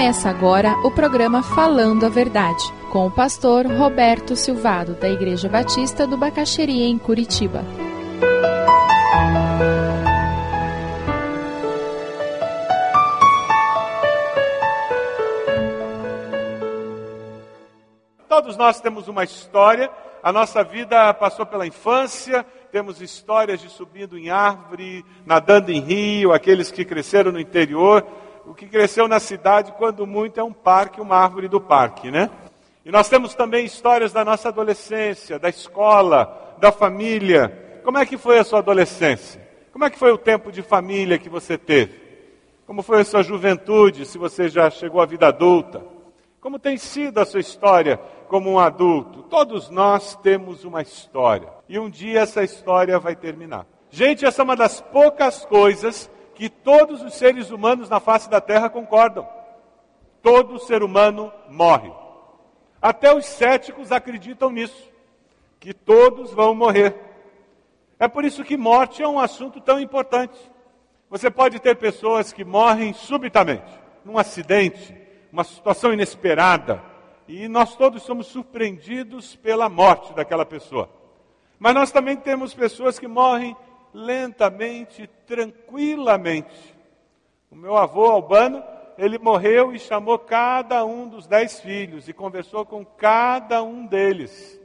Começa agora o programa Falando a Verdade, com o pastor Roberto Silvado, da Igreja Batista do Bacaxeria, em Curitiba. Todos nós temos uma história, a nossa vida passou pela infância, temos histórias de subindo em árvore, nadando em rio, aqueles que cresceram no interior, o que cresceu na cidade, quando muito, é um parque, uma árvore do parque, né? E nós temos também histórias da nossa adolescência, da escola, da família. Como é que foi a sua adolescência? Como é que foi o tempo de família que você teve? Como foi a sua juventude, se você já chegou à vida adulta? Como tem sido a sua história como um adulto? Todos nós temos uma história. E um dia essa história vai terminar. Gente, essa é uma das poucas coisas que todos os seres humanos na face da terra concordam. Todo ser humano morre. Até os céticos acreditam nisso, que todos vão morrer. É por isso que morte é um assunto tão importante. Você pode ter pessoas que morrem subitamente, num acidente, uma situação inesperada, e nós todos somos surpreendidos pela morte daquela pessoa. Mas nós também temos pessoas que morrem lentamente, tranquilamente. O meu avô Albano, ele morreu e chamou cada um dos dez filhos e conversou com cada um deles.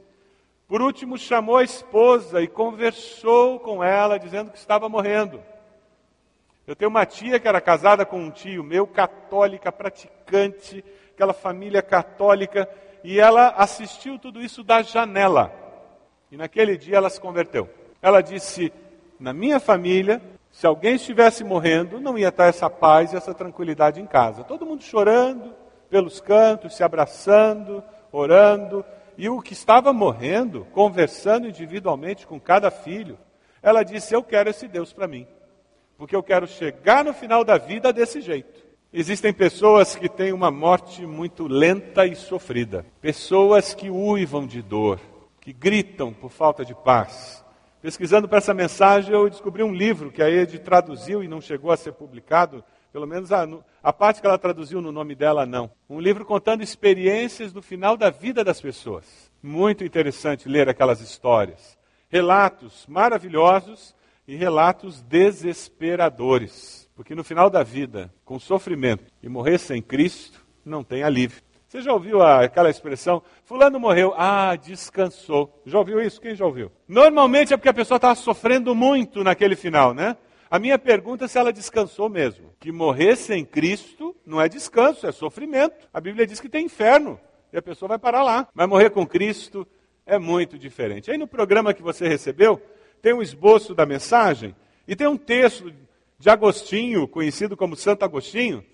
Por último, chamou a esposa e conversou com ela, dizendo que estava morrendo. Eu tenho uma tia que era casada com um tio meu, católica, praticante, aquela família católica, e ela assistiu tudo isso da janela. E naquele dia ela se converteu. Ela disse: Na minha família, se alguém estivesse morrendo, não ia estar essa paz e essa tranquilidade em casa. Todo mundo chorando pelos cantos, se abraçando, orando. E o que estava morrendo, conversando individualmente com cada filho, ela disse: Eu quero esse Deus para mim porque eu quero chegar no final da vida desse jeito. Existem pessoas que têm uma morte muito lenta e sofrida, pessoas que uivam de dor, que gritam por falta de paz. Pesquisando para essa mensagem, eu descobri um livro que a Ed traduziu e não chegou a ser publicado, pelo menos a, a parte que ela traduziu no nome dela, não. Um livro contando experiências do final da vida das pessoas. Muito interessante ler aquelas histórias. Relatos maravilhosos e relatos desesperadores. Porque no final da vida, com sofrimento e morrer sem Cristo, não tem alívio. Você já ouviu aquela expressão? Fulano morreu, ah, descansou. Já ouviu isso? Quem já ouviu? Normalmente é porque a pessoa estava sofrendo muito naquele final, né? A minha pergunta é se ela descansou mesmo. Que morrer sem Cristo não é descanso, é sofrimento. A Bíblia diz que tem inferno e a pessoa vai parar lá. Mas morrer com Cristo é muito diferente. Aí no programa que você recebeu, tem um esboço da mensagem e tem um texto de Agostinho, conhecido como Santo Agostinho,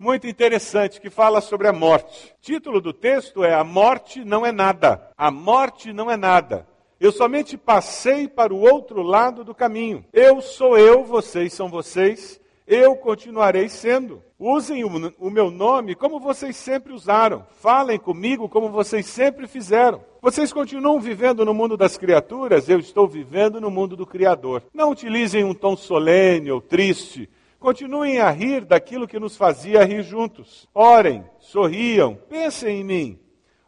muito interessante, que fala sobre a morte. O título do texto é A Morte Não é Nada. A Morte Não é Nada. Eu somente passei para o outro lado do caminho. Eu sou eu, vocês são vocês, eu continuarei sendo. Usem o, o, meu nome como vocês sempre usaram. Falem comigo como vocês sempre fizeram. Vocês continuam vivendo no mundo das criaturas, eu estou vivendo no mundo do Criador. Não utilizem um tom solene ou triste. Continuem a rir daquilo que nos fazia rir juntos. Orem, sorriam, pensem em mim.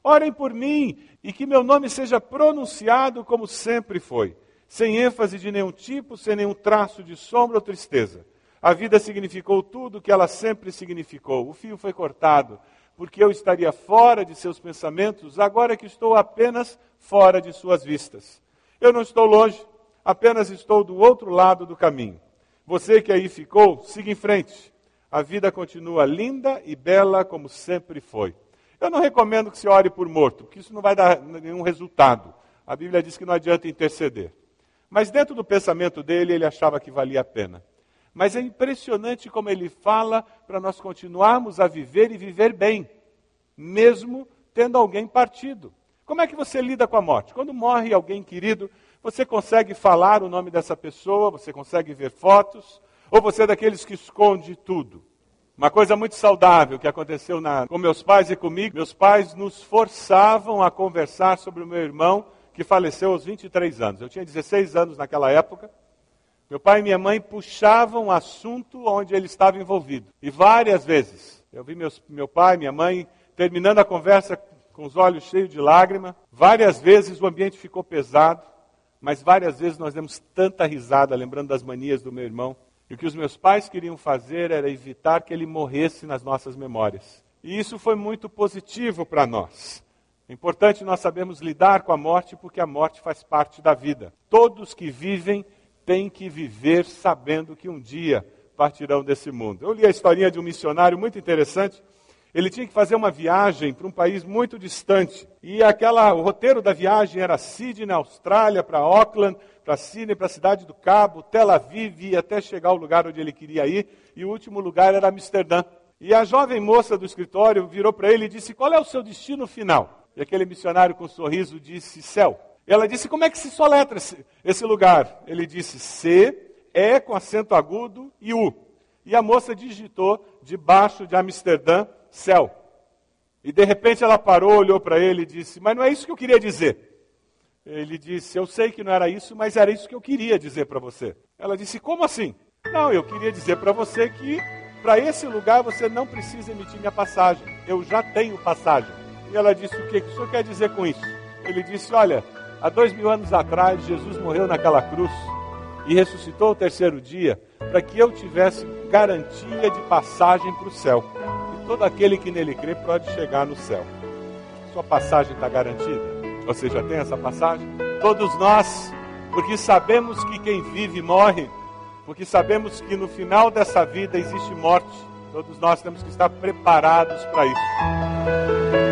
Orem por mim e que meu nome seja pronunciado como sempre foi, sem ênfase de nenhum tipo, sem nenhum traço de sombra ou tristeza a vida significou tudo o que ela sempre significou. O fio foi cortado, porque eu estaria fora de seus pensamentos, agora que estou apenas fora de suas vistas. Eu não estou longe, apenas estou do outro lado do caminho. Você que aí ficou, siga em frente. A vida continua linda e bela como sempre foi. Eu não recomendo que se ore por morto, porque isso não vai dar nenhum resultado. A Bíblia diz que não adianta interceder. Mas dentro do pensamento dele, ele achava que valia a pena. Mas é impressionante como ele fala para nós continuarmos a viver e viver bem, mesmo tendo alguém partido. Como é que você lida com a morte? Quando morre alguém querido, você consegue falar o nome dessa pessoa, você consegue ver fotos, ou você é daqueles que esconde tudo? Uma coisa muito saudável que aconteceu na, com meus pais e comigo, meus pais nos forçavam a conversar sobre o meu irmão que faleceu aos 23 anos. Eu tinha 16 anos naquela época, Meu pai e minha mãe puxavam o assunto onde ele estava envolvido. E várias vezes eu vi meus, meu pai e minha mãe terminando a conversa com os olhos cheios de lágrima. Várias vezes o ambiente ficou pesado, mas várias vezes nós demos tanta risada lembrando das manias do meu irmão. E o que os meus pais queriam fazer era evitar que ele morresse nas nossas memórias. E isso foi muito positivo para nós. É importante nós sabermos lidar com a morte, porque a morte faz parte da vida. Todos que vivem têm que viver sabendo que um dia partirão desse mundo. Eu li a historinha de um missionário muito interessante ele tinha que fazer uma viagem para um país muito distante. E aquela, o roteiro da viagem era Sydney, Austrália, para Auckland, para Sydney, para a cidade do Cabo, Tel Aviv, até chegar ao lugar onde ele queria ir. E o último lugar era Amsterdã. E a jovem moça do escritório virou para ele e disse: Qual é o seu destino final? E aquele missionário com um sorriso disse: Céu. Ela disse: Como é que se soletra esse, esse lugar? Ele disse: C, E com acento agudo e U. E a moça digitou debaixo de Amsterdã céu. E de repente ela parou, olhou para ele e disse: Mas não é isso que eu queria dizer. Ele disse: Eu sei que não era isso, mas era isso que eu queria dizer para você. Ela disse: Como assim? Não, eu queria dizer para você que para esse lugar você não precisa emitir minha passagem. Eu já tenho passagem. E ela disse: O que, que o senhor quer dizer com isso? Ele disse: Olha, há dois mil anos atrás, Jesus morreu naquela cruz e ressuscitou o terceiro dia para que eu tivesse garantia de passagem para o céu todo aquele que nele crê pode chegar no céu. Sua passagem está garantida? Você já tem essa passagem? Todos nós, porque sabemos que quem vive morre, porque sabemos que no final dessa vida existe morte, todos nós temos que estar preparados para isso.